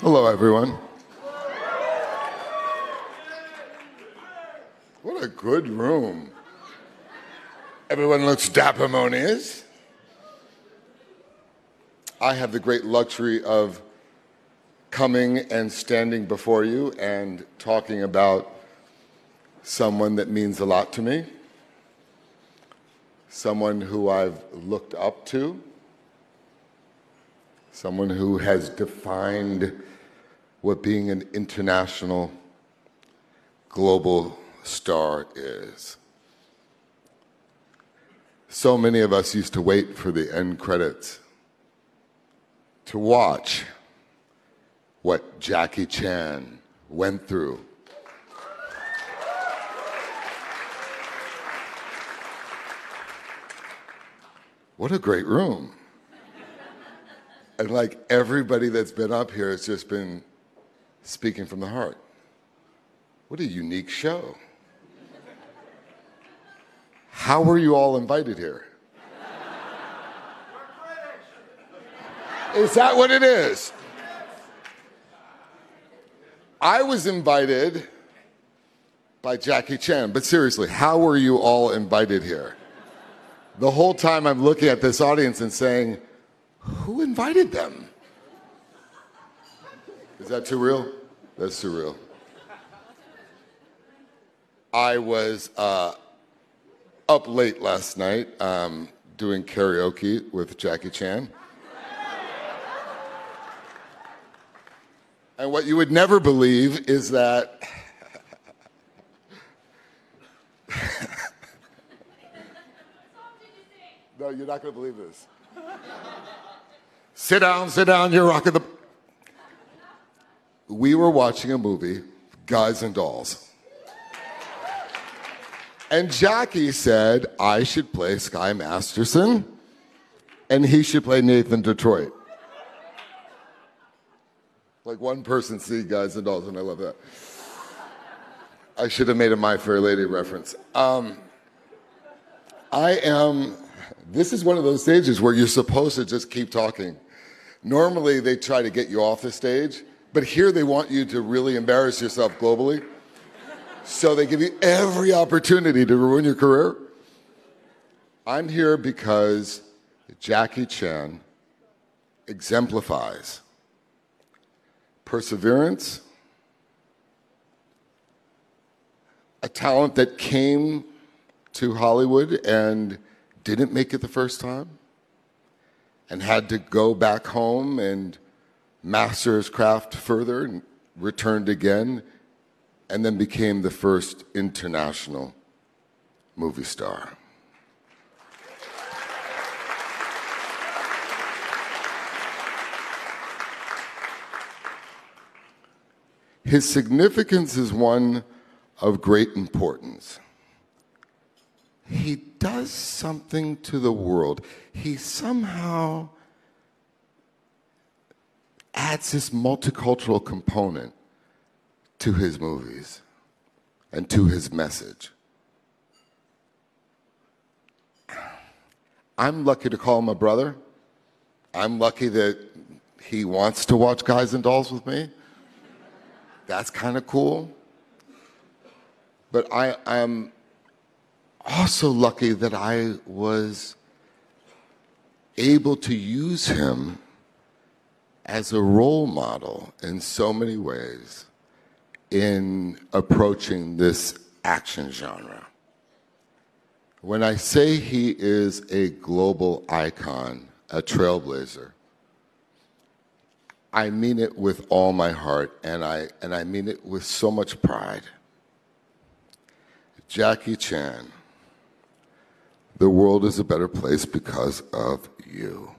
Hello, everyone. What a good room. Everyone looks dappamonious. I have the great luxury of coming and standing before you and talking about someone that means a lot to me, someone who I've looked up to, someone who has defined what being an international global star is. So many of us used to wait for the end credits to watch what Jackie Chan went through. What a great room. And like everybody that's been up here has just been speaking from the heart. What a unique show. How were you all invited here? Is that what it is? I was invited by Jackie Chan, but seriously, how were you all invited here? The whole time I'm looking at this audience and saying, who invited them? Is that too real? That's too real. I was uh, up late last night um, doing karaoke with Jackie Chan. And what you would never believe is that No, you're not going to believe this. Sit down, sit down, you're rocking the. We were watching a movie, Guys and Dolls. And Jackie said I should play Sky Masterson and he should play Nathan Detroit. Like one person see Guys and Dolls, and I love that. I should have made a My Fair Lady reference. Um, I am this is one of those stages where you're supposed to just keep talking. Normally, they try to get you off the stage, but here they want you to really embarrass yourself globally. So they give you every opportunity to ruin your career. I'm here because Jackie Chan exemplifies perseverance, a talent that came to Hollywood and didn't make it the first time and had to go back home and master his craft further and returned again and then became the first international movie star. His significance is one of great importance he does something to the world. He somehow adds this multicultural component to his movies and to his message. I'm lucky to call him a brother. I'm lucky that he wants to watch Guys and Dolls with me. That's kind of cool. But I, am also lucky that I was able to use him as a role model in so many ways in approaching this action genre. When I say he is a global icon, a trailblazer, I mean it with all my heart and I, and I mean it with so much pride. Jackie Chan the world is a better place because of you.